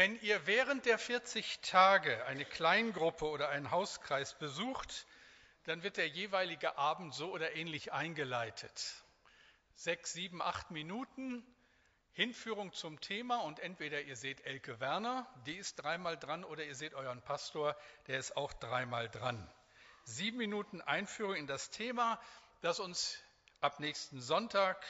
Wenn ihr während der 40 Tage eine Kleingruppe oder einen Hauskreis besucht, dann wird der jeweilige Abend so oder ähnlich eingeleitet. Sechs, sieben, acht Minuten Hinführung zum Thema und entweder ihr seht Elke Werner, die ist dreimal dran, oder ihr seht euren Pastor, der ist auch dreimal dran. Sieben Minuten Einführung in das Thema, das uns ab nächsten Sonntag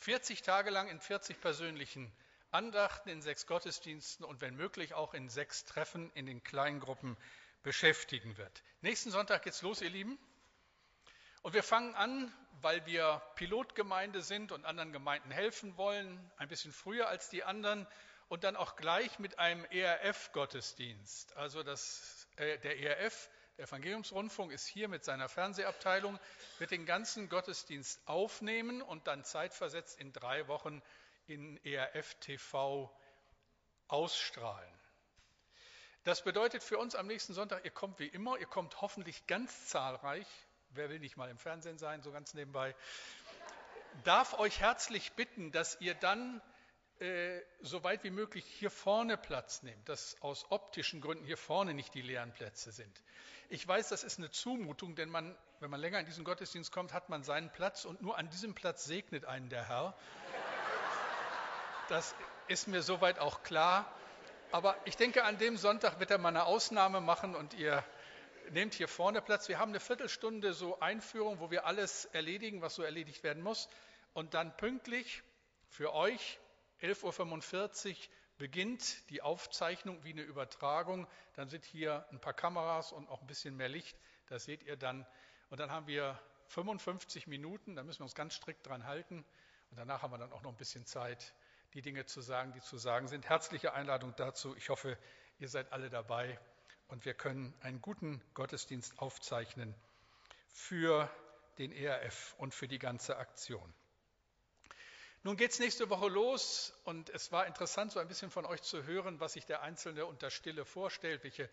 40 Tage lang in 40 persönlichen Andachten in sechs Gottesdiensten und wenn möglich auch in sechs Treffen in den Kleingruppen beschäftigen wird. Nächsten Sonntag geht's los, ihr Lieben. Und wir fangen an, weil wir Pilotgemeinde sind und anderen Gemeinden helfen wollen, ein bisschen früher als die anderen und dann auch gleich mit einem ERF-Gottesdienst. Also das, äh, der ERF, der Evangeliumsrundfunk, ist hier mit seiner Fernsehabteilung, wird den ganzen Gottesdienst aufnehmen und dann zeitversetzt in drei Wochen in ERF TV ausstrahlen. Das bedeutet für uns am nächsten Sonntag, ihr kommt wie immer, ihr kommt hoffentlich ganz zahlreich. Wer will nicht mal im Fernsehen sein, so ganz nebenbei? Darf euch herzlich bitten, dass ihr dann äh, so weit wie möglich hier vorne Platz nehmt, dass aus optischen Gründen hier vorne nicht die leeren Plätze sind. Ich weiß, das ist eine Zumutung, denn man, wenn man länger in diesen Gottesdienst kommt, hat man seinen Platz und nur an diesem Platz segnet einen der Herr. Das ist mir soweit auch klar. Aber ich denke, an dem Sonntag wird er mal eine Ausnahme machen und ihr nehmt hier vorne Platz. Wir haben eine Viertelstunde so Einführung, wo wir alles erledigen, was so erledigt werden muss. Und dann pünktlich für euch, 11.45 Uhr, beginnt die Aufzeichnung wie eine Übertragung. Dann sind hier ein paar Kameras und auch ein bisschen mehr Licht. Das seht ihr dann. Und dann haben wir 55 Minuten, da müssen wir uns ganz strikt dran halten. Und danach haben wir dann auch noch ein bisschen Zeit, die Dinge zu sagen, die zu sagen sind. Herzliche Einladung dazu. Ich hoffe, ihr seid alle dabei und wir können einen guten Gottesdienst aufzeichnen für den ERF und für die ganze Aktion. Nun geht es nächste Woche los und es war interessant, so ein bisschen von euch zu hören, was sich der Einzelne unter Stille vorstellt, welche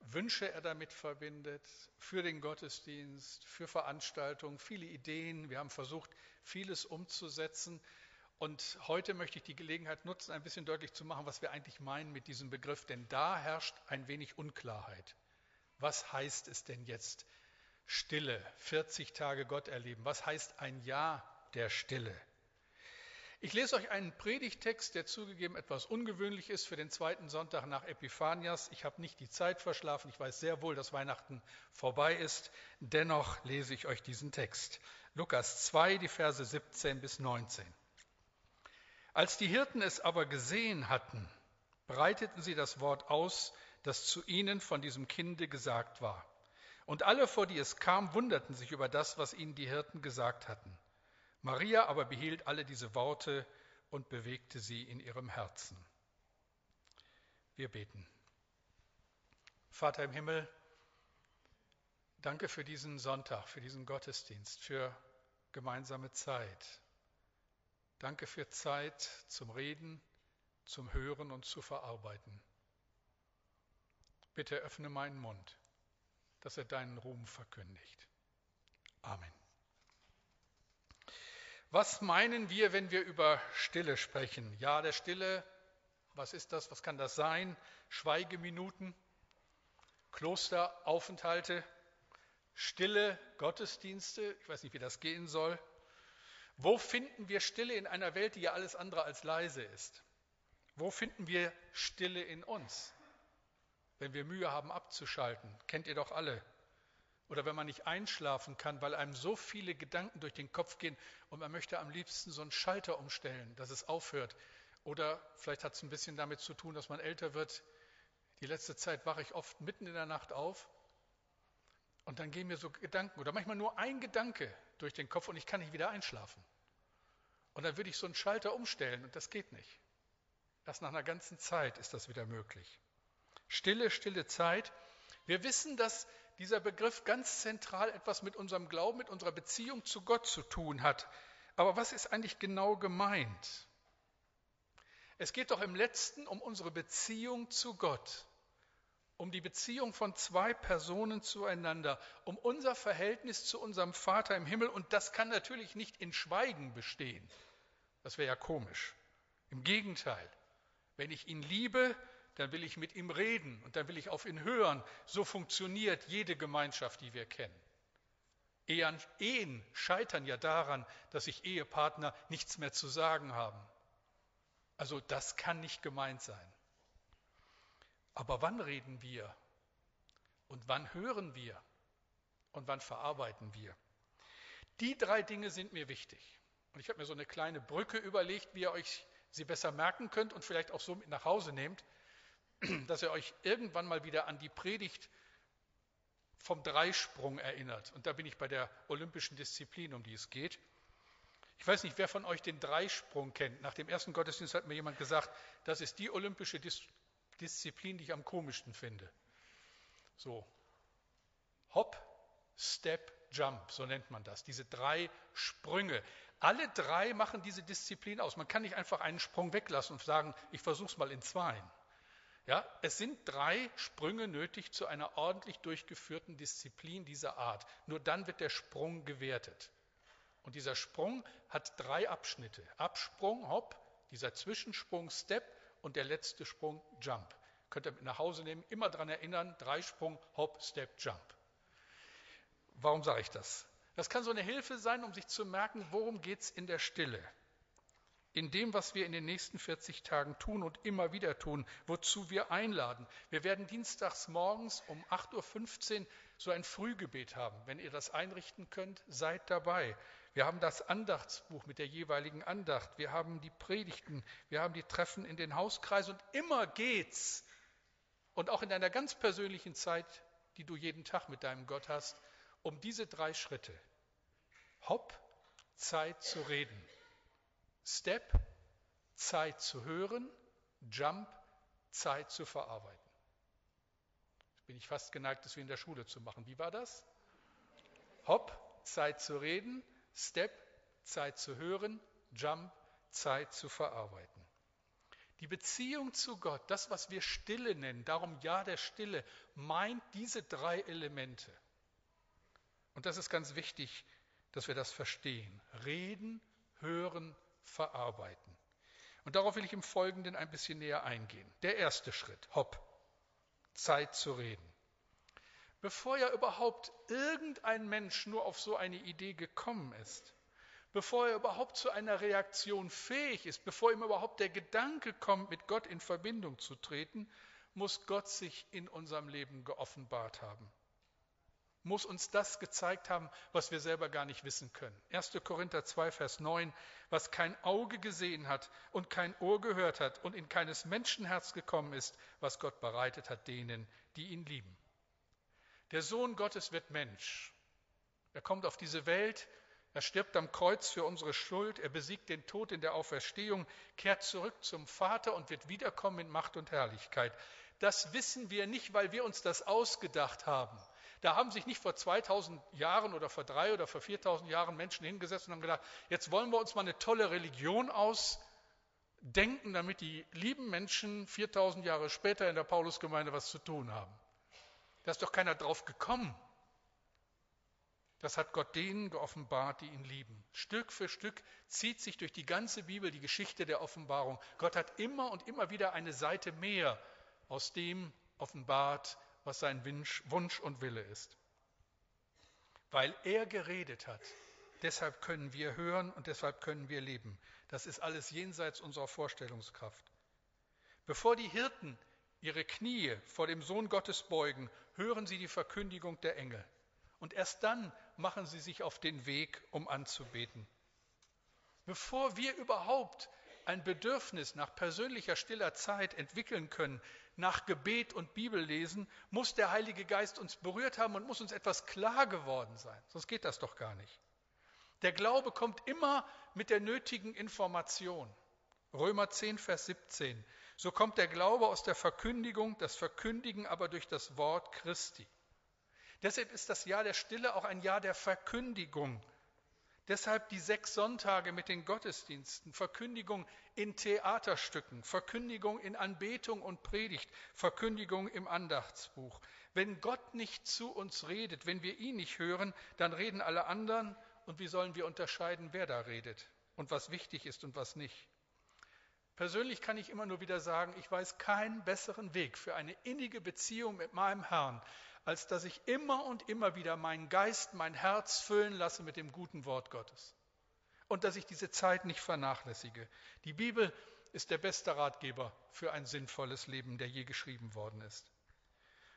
Wünsche er damit verbindet, für den Gottesdienst, für Veranstaltungen, viele Ideen. Wir haben versucht, vieles umzusetzen. Und heute möchte ich die Gelegenheit nutzen, ein bisschen deutlich zu machen, was wir eigentlich meinen mit diesem Begriff, denn da herrscht ein wenig Unklarheit. Was heißt es denn jetzt Stille, 40 Tage Gott erleben? Was heißt ein Jahr der Stille? Ich lese euch einen Predigtext, der zugegeben etwas ungewöhnlich ist für den zweiten Sonntag nach Epiphanias. Ich habe nicht die Zeit verschlafen. Ich weiß sehr wohl, dass Weihnachten vorbei ist. Dennoch lese ich euch diesen Text. Lukas 2, die Verse 17 bis 19. Als die Hirten es aber gesehen hatten, breiteten sie das Wort aus, das zu ihnen von diesem Kinde gesagt war. Und alle, vor die es kam, wunderten sich über das, was ihnen die Hirten gesagt hatten. Maria aber behielt alle diese Worte und bewegte sie in ihrem Herzen. Wir beten. Vater im Himmel, danke für diesen Sonntag, für diesen Gottesdienst, für gemeinsame Zeit. Danke für Zeit zum Reden, zum Hören und zu verarbeiten. Bitte öffne meinen Mund, dass er deinen Ruhm verkündigt. Amen. Was meinen wir, wenn wir über Stille sprechen? Ja, der Stille, was ist das? Was kann das sein? Schweigeminuten, Klosteraufenthalte, stille Gottesdienste, ich weiß nicht, wie das gehen soll. Wo finden wir Stille in einer Welt, die ja alles andere als leise ist? Wo finden wir Stille in uns? Wenn wir Mühe haben abzuschalten, kennt ihr doch alle. Oder wenn man nicht einschlafen kann, weil einem so viele Gedanken durch den Kopf gehen und man möchte am liebsten so einen Schalter umstellen, dass es aufhört. Oder vielleicht hat es ein bisschen damit zu tun, dass man älter wird. Die letzte Zeit wache ich oft mitten in der Nacht auf und dann gehen mir so Gedanken oder manchmal nur ein Gedanke durch den Kopf und ich kann nicht wieder einschlafen. Und dann würde ich so einen Schalter umstellen und das geht nicht. Erst nach einer ganzen Zeit ist das wieder möglich. Stille, stille Zeit. Wir wissen, dass dieser Begriff ganz zentral etwas mit unserem Glauben, mit unserer Beziehung zu Gott zu tun hat. Aber was ist eigentlich genau gemeint? Es geht doch im letzten um unsere Beziehung zu Gott um die Beziehung von zwei Personen zueinander, um unser Verhältnis zu unserem Vater im Himmel. Und das kann natürlich nicht in Schweigen bestehen. Das wäre ja komisch. Im Gegenteil, wenn ich ihn liebe, dann will ich mit ihm reden und dann will ich auf ihn hören. So funktioniert jede Gemeinschaft, die wir kennen. Ehen scheitern ja daran, dass sich Ehepartner nichts mehr zu sagen haben. Also das kann nicht gemeint sein. Aber wann reden wir? Und wann hören wir? Und wann verarbeiten wir? Die drei Dinge sind mir wichtig. Und ich habe mir so eine kleine Brücke überlegt, wie ihr euch sie besser merken könnt und vielleicht auch so mit nach Hause nehmt, dass ihr euch irgendwann mal wieder an die Predigt vom Dreisprung erinnert. Und da bin ich bei der olympischen Disziplin, um die es geht. Ich weiß nicht, wer von euch den Dreisprung kennt. Nach dem ersten Gottesdienst hat mir jemand gesagt, das ist die olympische Dis Disziplin, die ich am komischsten finde. So, Hop, Step, Jump, so nennt man das. Diese drei Sprünge. Alle drei machen diese Disziplin aus. Man kann nicht einfach einen Sprung weglassen und sagen, ich versuche es mal in zwei. Ja, es sind drei Sprünge nötig zu einer ordentlich durchgeführten Disziplin dieser Art. Nur dann wird der Sprung gewertet. Und dieser Sprung hat drei Abschnitte. Absprung, Hop, dieser Zwischensprung, Step und der letzte Sprung, Jump. Könnt ihr mit nach Hause nehmen, immer daran erinnern, Dreisprung, Hop, Step, Jump. Warum sage ich das? Das kann so eine Hilfe sein, um sich zu merken, worum geht es in der Stille in dem, was wir in den nächsten 40 Tagen tun und immer wieder tun, wozu wir einladen. Wir werden dienstags morgens um 8.15 Uhr so ein Frühgebet haben. Wenn ihr das einrichten könnt, seid dabei. Wir haben das Andachtsbuch mit der jeweiligen Andacht. Wir haben die Predigten. Wir haben die Treffen in den Hauskreisen. Und immer geht's. Und auch in einer ganz persönlichen Zeit, die du jeden Tag mit deinem Gott hast, um diese drei Schritte. Hopp, Zeit zu reden. Step, Zeit zu hören, Jump, Zeit zu verarbeiten. Jetzt bin ich fast geneigt, das wie in der Schule zu machen. Wie war das? Hop, Zeit zu reden, Step, Zeit zu hören, Jump, Zeit zu verarbeiten. Die Beziehung zu Gott, das, was wir Stille nennen, darum ja der Stille, meint diese drei Elemente. Und das ist ganz wichtig, dass wir das verstehen. Reden, hören, verarbeiten. Und darauf will ich im Folgenden ein bisschen näher eingehen. Der erste Schritt, hopp, Zeit zu reden. Bevor ja überhaupt irgendein Mensch nur auf so eine Idee gekommen ist, bevor er überhaupt zu einer Reaktion fähig ist, bevor ihm überhaupt der Gedanke kommt, mit Gott in Verbindung zu treten, muss Gott sich in unserem Leben geoffenbart haben muss uns das gezeigt haben, was wir selber gar nicht wissen können. 1. Korinther 2, Vers 9, was kein Auge gesehen hat und kein Ohr gehört hat und in keines Menschenherz gekommen ist, was Gott bereitet hat denen, die ihn lieben. Der Sohn Gottes wird Mensch. Er kommt auf diese Welt, er stirbt am Kreuz für unsere Schuld, er besiegt den Tod in der Auferstehung, kehrt zurück zum Vater und wird wiederkommen in Macht und Herrlichkeit. Das wissen wir nicht, weil wir uns das ausgedacht haben. Da haben sich nicht vor 2000 Jahren oder vor drei oder vor 4000 Jahren Menschen hingesetzt und haben gedacht, jetzt wollen wir uns mal eine tolle Religion ausdenken, damit die lieben Menschen 4000 Jahre später in der Paulusgemeinde was zu tun haben. Da ist doch keiner drauf gekommen. Das hat Gott denen geoffenbart, die ihn lieben. Stück für Stück zieht sich durch die ganze Bibel die Geschichte der Offenbarung. Gott hat immer und immer wieder eine Seite mehr aus dem offenbart, was sein Wunsch und Wille ist. Weil er geredet hat, deshalb können wir hören und deshalb können wir leben. Das ist alles jenseits unserer Vorstellungskraft. Bevor die Hirten ihre Knie vor dem Sohn Gottes beugen, hören sie die Verkündigung der Engel. Und erst dann machen sie sich auf den Weg, um anzubeten. Bevor wir überhaupt ein Bedürfnis nach persönlicher stiller Zeit entwickeln können, nach Gebet und Bibellesen, muss der Heilige Geist uns berührt haben und muss uns etwas klar geworden sein. Sonst geht das doch gar nicht. Der Glaube kommt immer mit der nötigen Information. Römer 10, Vers 17. So kommt der Glaube aus der Verkündigung, das Verkündigen aber durch das Wort Christi. Deshalb ist das Jahr der Stille auch ein Jahr der Verkündigung. Deshalb die sechs Sonntage mit den Gottesdiensten, Verkündigung in Theaterstücken, Verkündigung in Anbetung und Predigt, Verkündigung im Andachtsbuch. Wenn Gott nicht zu uns redet, wenn wir ihn nicht hören, dann reden alle anderen und wie sollen wir unterscheiden, wer da redet und was wichtig ist und was nicht? Persönlich kann ich immer nur wieder sagen, ich weiß keinen besseren Weg für eine innige Beziehung mit meinem Herrn, als dass ich immer und immer wieder meinen Geist, mein Herz füllen lasse mit dem guten Wort Gottes. Und dass ich diese Zeit nicht vernachlässige. Die Bibel ist der beste Ratgeber für ein sinnvolles Leben, der je geschrieben worden ist.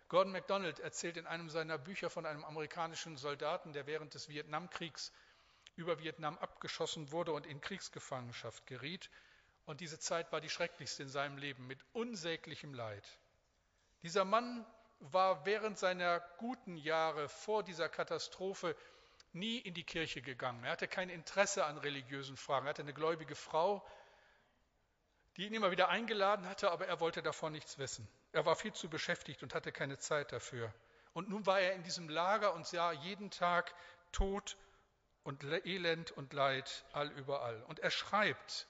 Gordon MacDonald erzählt in einem seiner Bücher von einem amerikanischen Soldaten, der während des Vietnamkriegs über Vietnam abgeschossen wurde und in Kriegsgefangenschaft geriet und diese Zeit war die schrecklichste in seinem Leben mit unsäglichem Leid. Dieser Mann war während seiner guten Jahre vor dieser Katastrophe nie in die Kirche gegangen. Er hatte kein Interesse an religiösen Fragen. Er hatte eine gläubige Frau, die ihn immer wieder eingeladen hatte, aber er wollte davon nichts wissen. Er war viel zu beschäftigt und hatte keine Zeit dafür. Und nun war er in diesem Lager und sah jeden Tag Tod und Elend und Leid allüberall. Und er schreibt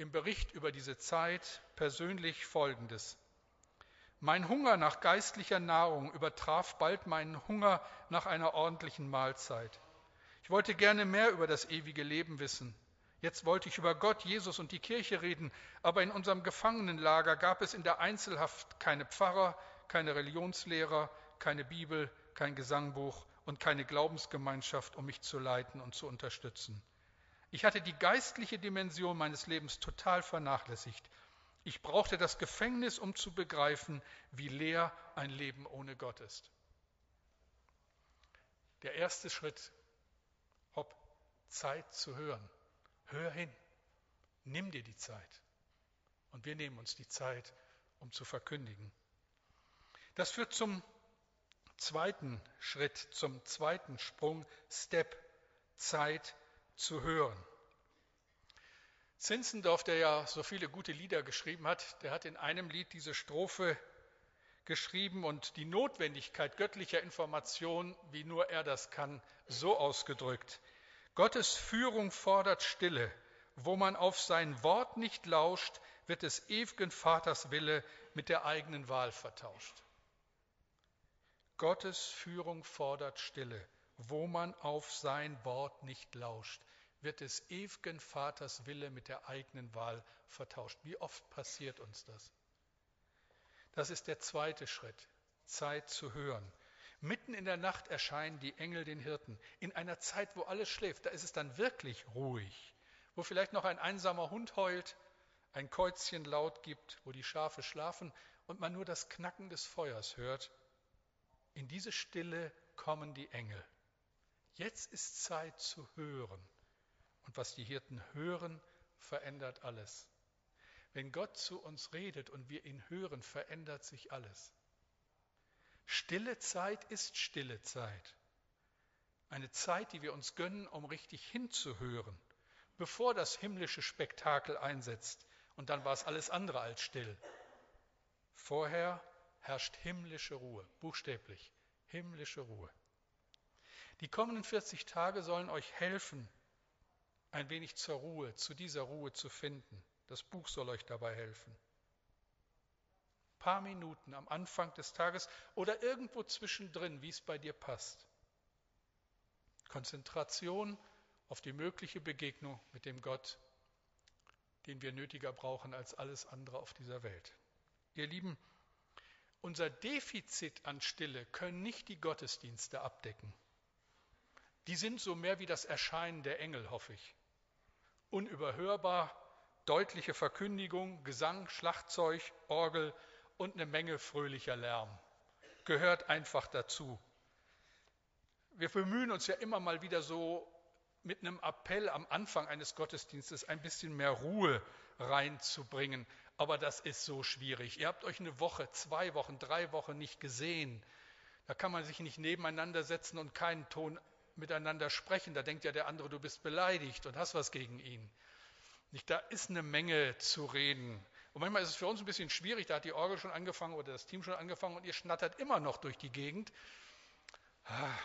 im Bericht über diese Zeit persönlich Folgendes. Mein Hunger nach geistlicher Nahrung übertraf bald meinen Hunger nach einer ordentlichen Mahlzeit. Ich wollte gerne mehr über das ewige Leben wissen. Jetzt wollte ich über Gott, Jesus und die Kirche reden, aber in unserem Gefangenenlager gab es in der Einzelhaft keine Pfarrer, keine Religionslehrer, keine Bibel, kein Gesangbuch und keine Glaubensgemeinschaft, um mich zu leiten und zu unterstützen. Ich hatte die geistliche Dimension meines Lebens total vernachlässigt. Ich brauchte das Gefängnis, um zu begreifen, wie leer ein Leben ohne Gott ist. Der erste Schritt, Hopp, Zeit zu hören. Hör hin, nimm dir die Zeit. Und wir nehmen uns die Zeit, um zu verkündigen. Das führt zum zweiten Schritt, zum zweiten Sprung, Step, Zeit zu hören. Zinzendorf, der ja so viele gute Lieder geschrieben hat, der hat in einem Lied diese Strophe geschrieben und die Notwendigkeit göttlicher Information, wie nur er das kann, so ausgedrückt. Gottes Führung fordert Stille. Wo man auf sein Wort nicht lauscht, wird des ewigen Vaters Wille mit der eigenen Wahl vertauscht. Gottes Führung fordert Stille wo man auf sein Wort nicht lauscht, wird des ewigen Vaters Wille mit der eigenen Wahl vertauscht. Wie oft passiert uns das? Das ist der zweite Schritt, Zeit zu hören. Mitten in der Nacht erscheinen die Engel den Hirten. In einer Zeit, wo alles schläft, da ist es dann wirklich ruhig, wo vielleicht noch ein einsamer Hund heult, ein Käuzchen laut gibt, wo die Schafe schlafen und man nur das Knacken des Feuers hört. In diese Stille kommen die Engel. Jetzt ist Zeit zu hören. Und was die Hirten hören, verändert alles. Wenn Gott zu uns redet und wir ihn hören, verändert sich alles. Stille Zeit ist stille Zeit. Eine Zeit, die wir uns gönnen, um richtig hinzuhören, bevor das himmlische Spektakel einsetzt. Und dann war es alles andere als still. Vorher herrscht himmlische Ruhe, buchstäblich himmlische Ruhe. Die kommenden 40 Tage sollen euch helfen, ein wenig zur Ruhe, zu dieser Ruhe zu finden. Das Buch soll euch dabei helfen. Ein paar Minuten am Anfang des Tages oder irgendwo zwischendrin, wie es bei dir passt. Konzentration auf die mögliche Begegnung mit dem Gott, den wir nötiger brauchen als alles andere auf dieser Welt. Ihr Lieben, unser Defizit an Stille können nicht die Gottesdienste abdecken die sind so mehr wie das Erscheinen der Engel, hoffe ich. Unüberhörbar, deutliche Verkündigung, Gesang, Schlagzeug, Orgel und eine Menge fröhlicher Lärm. Gehört einfach dazu. Wir bemühen uns ja immer mal wieder so mit einem Appell am Anfang eines Gottesdienstes ein bisschen mehr Ruhe reinzubringen. Aber das ist so schwierig. Ihr habt euch eine Woche, zwei Wochen, drei Wochen nicht gesehen. Da kann man sich nicht nebeneinander setzen und keinen Ton miteinander sprechen, da denkt ja der andere, du bist beleidigt und hast was gegen ihn. Nicht, da ist eine Menge zu reden. Und manchmal ist es für uns ein bisschen schwierig, da hat die Orgel schon angefangen oder das Team schon angefangen und ihr schnattert immer noch durch die Gegend. Ah,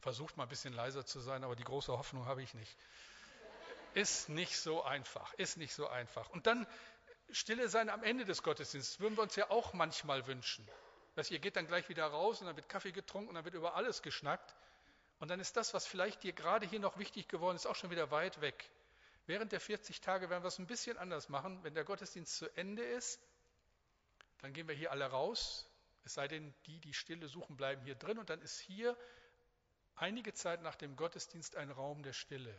versucht mal ein bisschen leiser zu sein, aber die große Hoffnung habe ich nicht. Ist nicht so einfach, ist nicht so einfach. Und dann Stille sein am Ende des Gottesdienstes, würden wir uns ja auch manchmal wünschen. Dass ihr geht dann gleich wieder raus und dann wird Kaffee getrunken und dann wird über alles geschnackt. Und dann ist das, was vielleicht dir gerade hier noch wichtig geworden ist, auch schon wieder weit weg. Während der 40 Tage werden wir es ein bisschen anders machen. Wenn der Gottesdienst zu Ende ist, dann gehen wir hier alle raus. Es sei denn, die, die Stille suchen, bleiben hier drin. Und dann ist hier einige Zeit nach dem Gottesdienst ein Raum der Stille,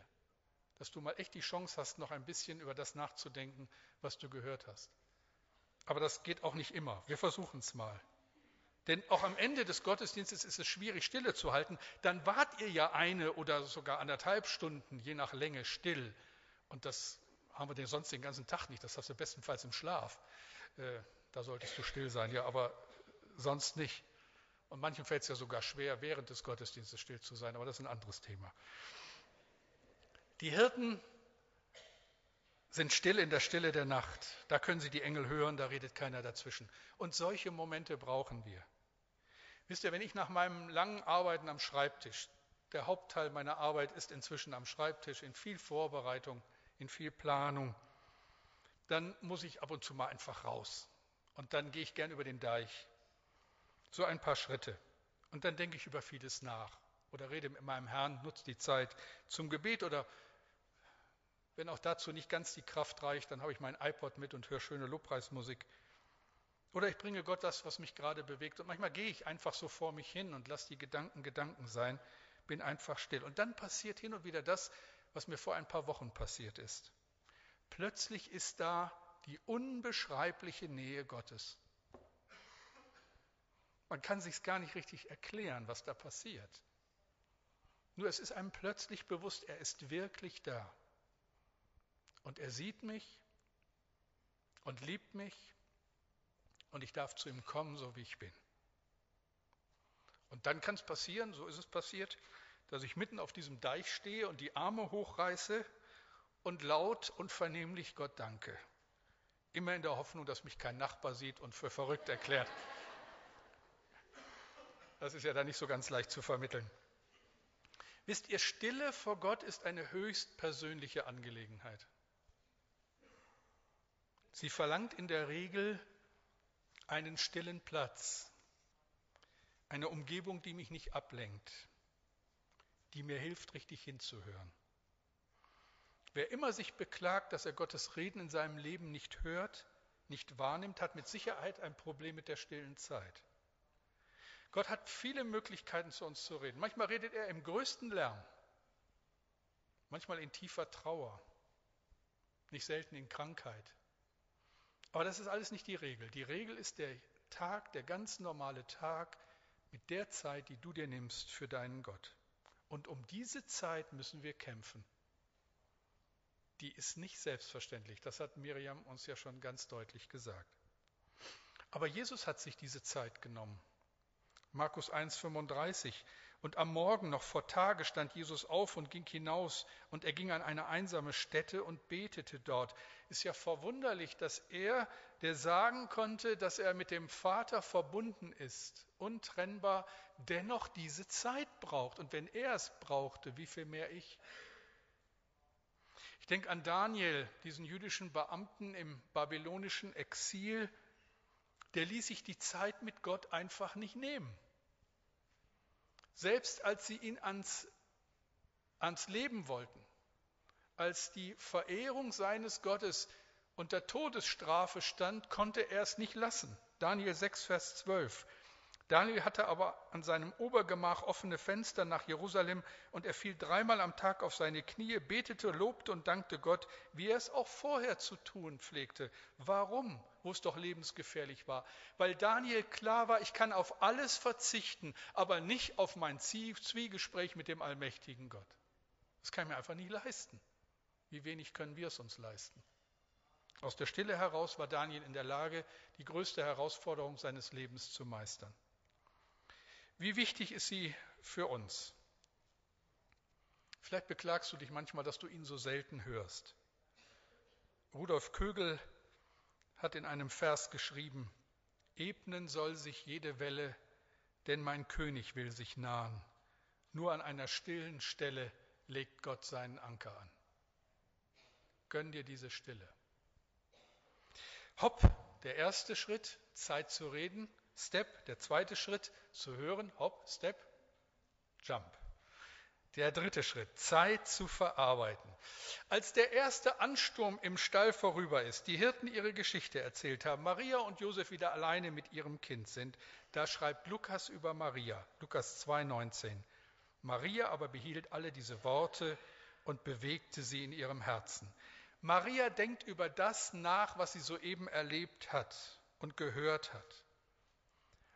dass du mal echt die Chance hast, noch ein bisschen über das nachzudenken, was du gehört hast. Aber das geht auch nicht immer. Wir versuchen es mal. Denn auch am Ende des Gottesdienstes ist es schwierig, Stille zu halten. Dann wart ihr ja eine oder sogar anderthalb Stunden, je nach Länge, still. Und das haben wir sonst den ganzen Tag nicht. Das hast du bestenfalls im Schlaf. Äh, da solltest du still sein, ja, aber sonst nicht. Und manchen fällt es ja sogar schwer, während des Gottesdienstes still zu sein, aber das ist ein anderes Thema. Die Hirten sind still in der Stille der Nacht. Da können sie die Engel hören, da redet keiner dazwischen. Und solche Momente brauchen wir. Wisst ihr, wenn ich nach meinem langen Arbeiten am Schreibtisch, der Hauptteil meiner Arbeit ist inzwischen am Schreibtisch, in viel Vorbereitung, in viel Planung, dann muss ich ab und zu mal einfach raus. Und dann gehe ich gern über den Deich. So ein paar Schritte. Und dann denke ich über vieles nach. Oder rede mit meinem Herrn, nutze die Zeit zum Gebet oder wenn auch dazu nicht ganz die Kraft reicht, dann habe ich mein iPod mit und höre schöne Lobpreismusik. Oder ich bringe Gott das, was mich gerade bewegt. Und manchmal gehe ich einfach so vor mich hin und lasse die Gedanken Gedanken sein, bin einfach still. Und dann passiert hin und wieder das, was mir vor ein paar Wochen passiert ist. Plötzlich ist da die unbeschreibliche Nähe Gottes. Man kann sich gar nicht richtig erklären, was da passiert. Nur es ist einem plötzlich bewusst, er ist wirklich da. Und er sieht mich und liebt mich und ich darf zu ihm kommen, so wie ich bin. Und dann kann es passieren, so ist es passiert, dass ich mitten auf diesem Deich stehe und die Arme hochreiße und laut und vernehmlich Gott danke. Immer in der Hoffnung, dass mich kein Nachbar sieht und für verrückt erklärt. Das ist ja dann nicht so ganz leicht zu vermitteln. Wisst ihr, Stille vor Gott ist eine höchst persönliche Angelegenheit. Sie verlangt in der Regel einen stillen Platz, eine Umgebung, die mich nicht ablenkt, die mir hilft, richtig hinzuhören. Wer immer sich beklagt, dass er Gottes Reden in seinem Leben nicht hört, nicht wahrnimmt, hat mit Sicherheit ein Problem mit der stillen Zeit. Gott hat viele Möglichkeiten, zu uns zu reden. Manchmal redet er im größten Lärm, manchmal in tiefer Trauer, nicht selten in Krankheit. Aber das ist alles nicht die Regel. Die Regel ist der Tag, der ganz normale Tag mit der Zeit, die du dir nimmst für deinen Gott. Und um diese Zeit müssen wir kämpfen die ist nicht selbstverständlich. Das hat Miriam uns ja schon ganz deutlich gesagt. Aber Jesus hat sich diese Zeit genommen. Markus 1,35. Und am Morgen noch vor Tage stand Jesus auf und ging hinaus und er ging an eine einsame Stätte und betete dort. Ist ja verwunderlich, dass er, der sagen konnte, dass er mit dem Vater verbunden ist, untrennbar, dennoch diese Zeit braucht. Und wenn er es brauchte, wie viel mehr ich? Ich denke an Daniel, diesen jüdischen Beamten im babylonischen Exil, der ließ sich die Zeit mit Gott einfach nicht nehmen. Selbst als sie ihn ans, ans Leben wollten, als die Verehrung seines Gottes unter Todesstrafe stand, konnte er es nicht lassen. Daniel 6, Vers 12. Daniel hatte aber an seinem Obergemach offene Fenster nach Jerusalem und er fiel dreimal am Tag auf seine Knie, betete, lobte und dankte Gott, wie er es auch vorher zu tun pflegte. Warum? Wo es doch lebensgefährlich war. Weil Daniel klar war, ich kann auf alles verzichten, aber nicht auf mein Zwiegespräch mit dem allmächtigen Gott. Das kann ich mir einfach nicht leisten. Wie wenig können wir es uns leisten? Aus der Stille heraus war Daniel in der Lage, die größte Herausforderung seines Lebens zu meistern. Wie wichtig ist sie für uns? Vielleicht beklagst du dich manchmal, dass du ihn so selten hörst. Rudolf Kögel hat in einem Vers geschrieben, Ebnen soll sich jede Welle, denn mein König will sich nahen. Nur an einer stillen Stelle legt Gott seinen Anker an. Gönn dir diese Stille. Hopp, der erste Schritt, Zeit zu reden. Step, der zweite Schritt, zu hören, Hop, Step, Jump. Der dritte Schritt, Zeit zu verarbeiten. Als der erste Ansturm im Stall vorüber ist, die Hirten ihre Geschichte erzählt haben, Maria und Josef wieder alleine mit ihrem Kind sind, da schreibt Lukas über Maria, Lukas 2,19. Maria aber behielt alle diese Worte und bewegte sie in ihrem Herzen. Maria denkt über das nach, was sie soeben erlebt hat und gehört hat.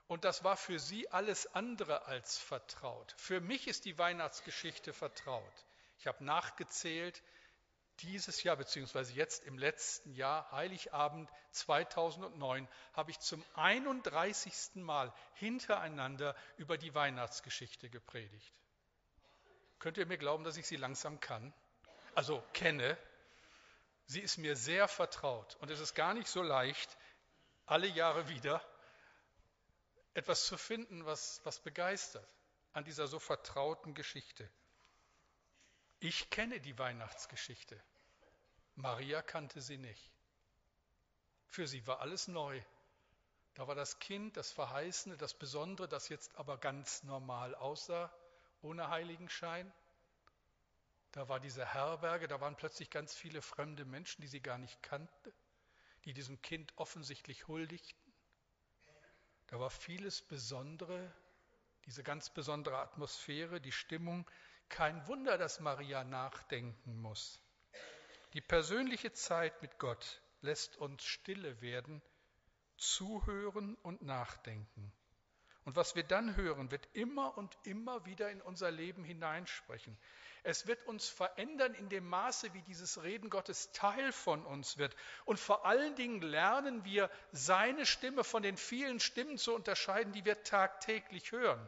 Und das war für sie alles andere als vertraut. Für mich ist die Weihnachtsgeschichte vertraut. Ich habe nachgezählt, dieses Jahr, beziehungsweise jetzt im letzten Jahr, Heiligabend 2009, habe ich zum 31. Mal hintereinander über die Weihnachtsgeschichte gepredigt. Könnt ihr mir glauben, dass ich sie langsam kann? Also kenne. Sie ist mir sehr vertraut und es ist gar nicht so leicht, alle Jahre wieder etwas zu finden, was, was begeistert an dieser so vertrauten Geschichte. Ich kenne die Weihnachtsgeschichte. Maria kannte sie nicht. Für sie war alles neu. Da war das Kind, das Verheißene, das Besondere, das jetzt aber ganz normal aussah, ohne Heiligenschein. Da war diese Herberge, da waren plötzlich ganz viele fremde Menschen, die sie gar nicht kannte, die diesem Kind offensichtlich huldigten. Da war vieles Besondere, diese ganz besondere Atmosphäre, die Stimmung. Kein Wunder, dass Maria nachdenken muss. Die persönliche Zeit mit Gott lässt uns stille werden, zuhören und nachdenken. Und was wir dann hören, wird immer und immer wieder in unser Leben hineinsprechen. Es wird uns verändern in dem Maße, wie dieses Reden Gottes Teil von uns wird. Und vor allen Dingen lernen wir, seine Stimme von den vielen Stimmen zu unterscheiden, die wir tagtäglich hören.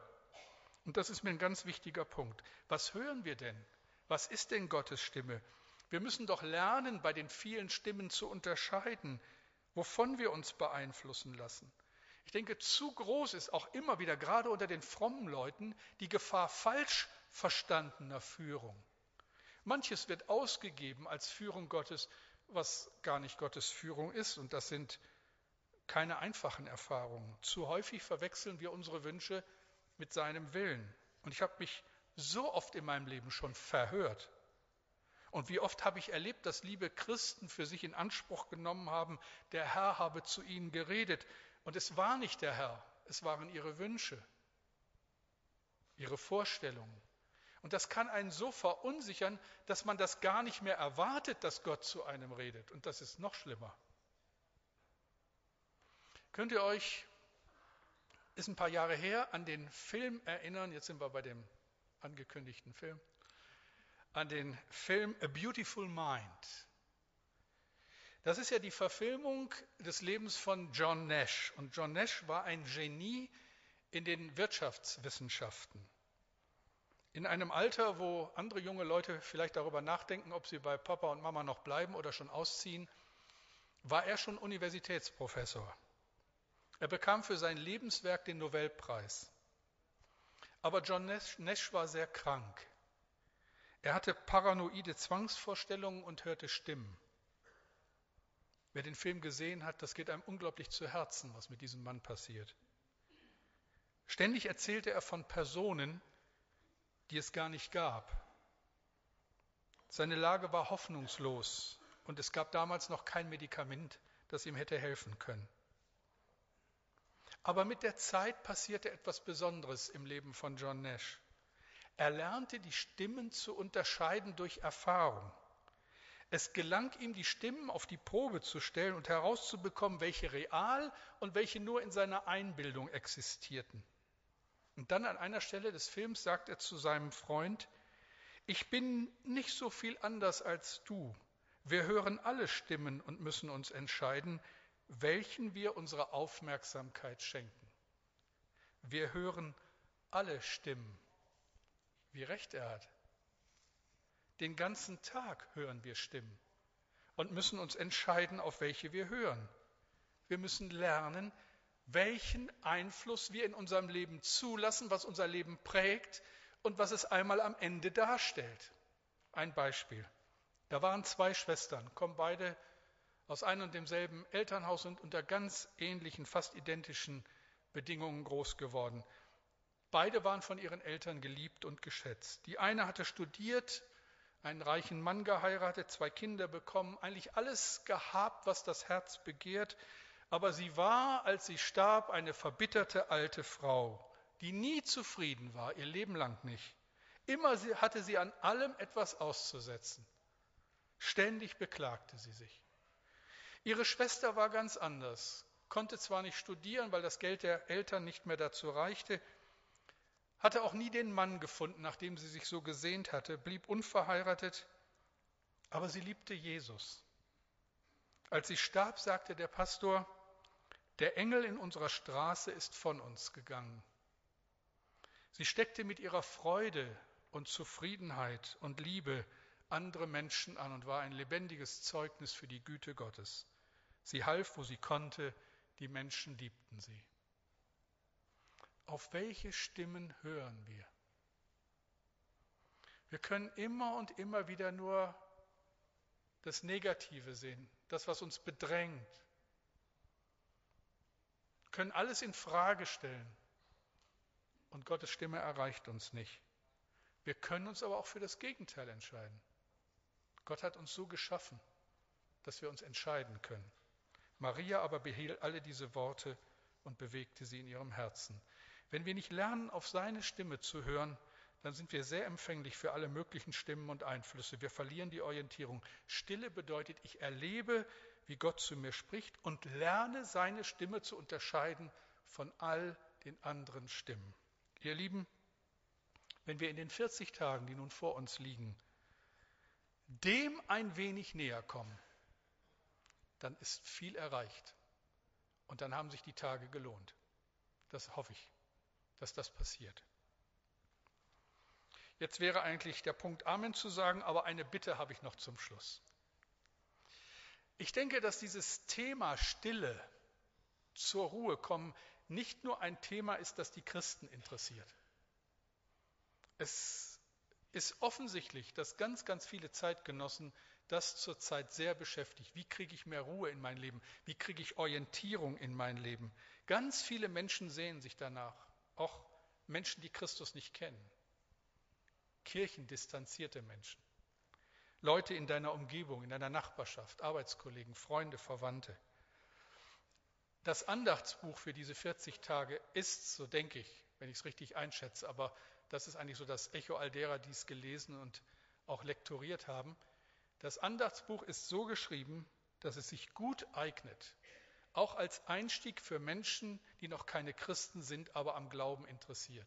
Und das ist mir ein ganz wichtiger Punkt. Was hören wir denn? Was ist denn Gottes Stimme? Wir müssen doch lernen, bei den vielen Stimmen zu unterscheiden, wovon wir uns beeinflussen lassen. Ich denke, zu groß ist auch immer wieder, gerade unter den frommen Leuten, die Gefahr falsch verstandener Führung. Manches wird ausgegeben als Führung Gottes, was gar nicht Gottes Führung ist, und das sind keine einfachen Erfahrungen. Zu häufig verwechseln wir unsere Wünsche mit seinem Willen. Und ich habe mich so oft in meinem Leben schon verhört. Und wie oft habe ich erlebt, dass liebe Christen für sich in Anspruch genommen haben, der Herr habe zu ihnen geredet. Und es war nicht der Herr, es waren ihre Wünsche, ihre Vorstellungen. Und das kann einen so verunsichern, dass man das gar nicht mehr erwartet, dass Gott zu einem redet. Und das ist noch schlimmer. Könnt ihr euch, ist ein paar Jahre her, an den Film erinnern, jetzt sind wir bei dem angekündigten Film, an den Film A Beautiful Mind. Das ist ja die Verfilmung des Lebens von John Nash. Und John Nash war ein Genie in den Wirtschaftswissenschaften. In einem Alter, wo andere junge Leute vielleicht darüber nachdenken, ob sie bei Papa und Mama noch bleiben oder schon ausziehen, war er schon Universitätsprofessor. Er bekam für sein Lebenswerk den Nobelpreis. Aber John Nash war sehr krank. Er hatte paranoide Zwangsvorstellungen und hörte Stimmen. Wer den Film gesehen hat, das geht einem unglaublich zu Herzen, was mit diesem Mann passiert. Ständig erzählte er von Personen, die es gar nicht gab. Seine Lage war hoffnungslos und es gab damals noch kein Medikament, das ihm hätte helfen können. Aber mit der Zeit passierte etwas Besonderes im Leben von John Nash. Er lernte die Stimmen zu unterscheiden durch Erfahrung. Es gelang ihm, die Stimmen auf die Probe zu stellen und herauszubekommen, welche real und welche nur in seiner Einbildung existierten. Und dann an einer Stelle des Films sagt er zu seinem Freund, ich bin nicht so viel anders als du. Wir hören alle Stimmen und müssen uns entscheiden, welchen wir unsere Aufmerksamkeit schenken. Wir hören alle Stimmen. Wie recht er hat. Den ganzen Tag hören wir Stimmen und müssen uns entscheiden, auf welche wir hören. Wir müssen lernen, welchen Einfluss wir in unserem Leben zulassen, was unser Leben prägt und was es einmal am Ende darstellt. Ein Beispiel. Da waren zwei Schwestern, kommen beide aus einem und demselben Elternhaus und unter ganz ähnlichen, fast identischen Bedingungen groß geworden. Beide waren von ihren Eltern geliebt und geschätzt. Die eine hatte studiert, einen reichen Mann geheiratet, zwei Kinder bekommen, eigentlich alles gehabt, was das Herz begehrt, aber sie war, als sie starb, eine verbitterte alte Frau, die nie zufrieden war, ihr Leben lang nicht. Immer hatte sie an allem etwas auszusetzen. Ständig beklagte sie sich. Ihre Schwester war ganz anders, konnte zwar nicht studieren, weil das Geld der Eltern nicht mehr dazu reichte, hatte auch nie den Mann gefunden, nach dem sie sich so gesehnt hatte, blieb unverheiratet, aber sie liebte Jesus. Als sie starb, sagte der Pastor, der Engel in unserer Straße ist von uns gegangen. Sie steckte mit ihrer Freude und Zufriedenheit und Liebe andere Menschen an und war ein lebendiges Zeugnis für die Güte Gottes. Sie half, wo sie konnte, die Menschen liebten sie. Auf welche Stimmen hören wir? Wir können immer und immer wieder nur das Negative sehen, das, was uns bedrängt, können alles in Frage stellen und Gottes Stimme erreicht uns nicht. Wir können uns aber auch für das Gegenteil entscheiden. Gott hat uns so geschaffen, dass wir uns entscheiden können. Maria aber behielt alle diese Worte und bewegte sie in ihrem Herzen. Wenn wir nicht lernen, auf seine Stimme zu hören, dann sind wir sehr empfänglich für alle möglichen Stimmen und Einflüsse. Wir verlieren die Orientierung. Stille bedeutet, ich erlebe, wie Gott zu mir spricht und lerne seine Stimme zu unterscheiden von all den anderen Stimmen. Ihr Lieben, wenn wir in den 40 Tagen, die nun vor uns liegen, dem ein wenig näher kommen, dann ist viel erreicht. Und dann haben sich die Tage gelohnt. Das hoffe ich dass das passiert. Jetzt wäre eigentlich der Punkt Amen zu sagen, aber eine Bitte habe ich noch zum Schluss. Ich denke, dass dieses Thema Stille zur Ruhe kommen nicht nur ein Thema ist, das die Christen interessiert. Es ist offensichtlich, dass ganz, ganz viele Zeitgenossen das zurzeit sehr beschäftigt. Wie kriege ich mehr Ruhe in mein Leben? Wie kriege ich Orientierung in mein Leben? Ganz viele Menschen sehen sich danach auch Menschen, die Christus nicht kennen, kirchendistanzierte Menschen, Leute in deiner Umgebung, in deiner Nachbarschaft, Arbeitskollegen, Freunde, Verwandte. Das Andachtsbuch für diese 40 Tage ist, so denke ich, wenn ich es richtig einschätze, aber das ist eigentlich so das Echo all derer, die es gelesen und auch lektoriert haben. Das Andachtsbuch ist so geschrieben, dass es sich gut eignet, auch als Einstieg für Menschen, die noch keine Christen sind, aber am Glauben interessiert.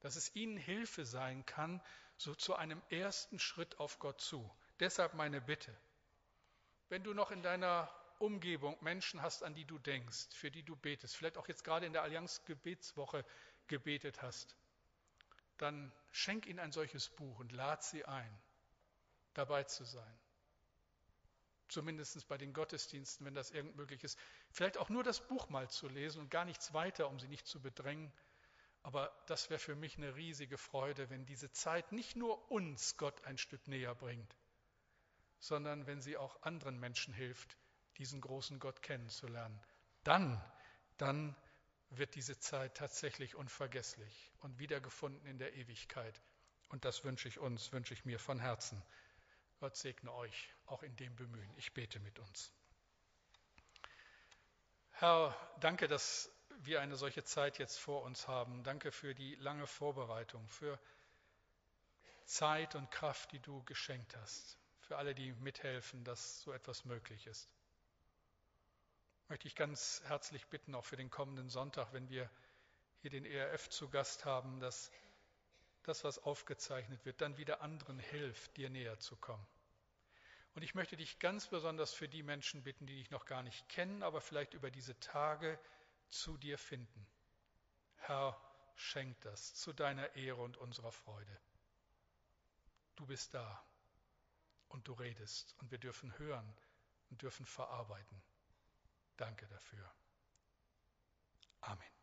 Dass es ihnen Hilfe sein kann, so zu einem ersten Schritt auf Gott zu. Deshalb meine Bitte, wenn du noch in deiner Umgebung Menschen hast, an die du denkst, für die du betest, vielleicht auch jetzt gerade in der Allianz Gebetswoche gebetet hast, dann schenk ihnen ein solches Buch und lad sie ein, dabei zu sein zumindest bei den Gottesdiensten, wenn das irgend möglich ist, vielleicht auch nur das Buch mal zu lesen und gar nichts weiter, um sie nicht zu bedrängen. Aber das wäre für mich eine riesige Freude, wenn diese Zeit nicht nur uns Gott ein Stück näher bringt, sondern wenn sie auch anderen Menschen hilft, diesen großen Gott kennenzulernen. Dann, dann wird diese Zeit tatsächlich unvergesslich und wiedergefunden in der Ewigkeit. Und das wünsche ich uns, wünsche ich mir von Herzen. Gott segne euch auch in dem Bemühen. Ich bete mit uns. Herr, danke, dass wir eine solche Zeit jetzt vor uns haben. Danke für die lange Vorbereitung, für Zeit und Kraft, die du geschenkt hast, für alle, die mithelfen, dass so etwas möglich ist. Möchte ich ganz herzlich bitten, auch für den kommenden Sonntag, wenn wir hier den ERF zu Gast haben, dass das, was aufgezeichnet wird, dann wieder anderen hilft, dir näher zu kommen. Und ich möchte dich ganz besonders für die Menschen bitten, die dich noch gar nicht kennen, aber vielleicht über diese Tage zu dir finden. Herr, schenk das zu deiner Ehre und unserer Freude. Du bist da und du redest und wir dürfen hören und dürfen verarbeiten. Danke dafür. Amen.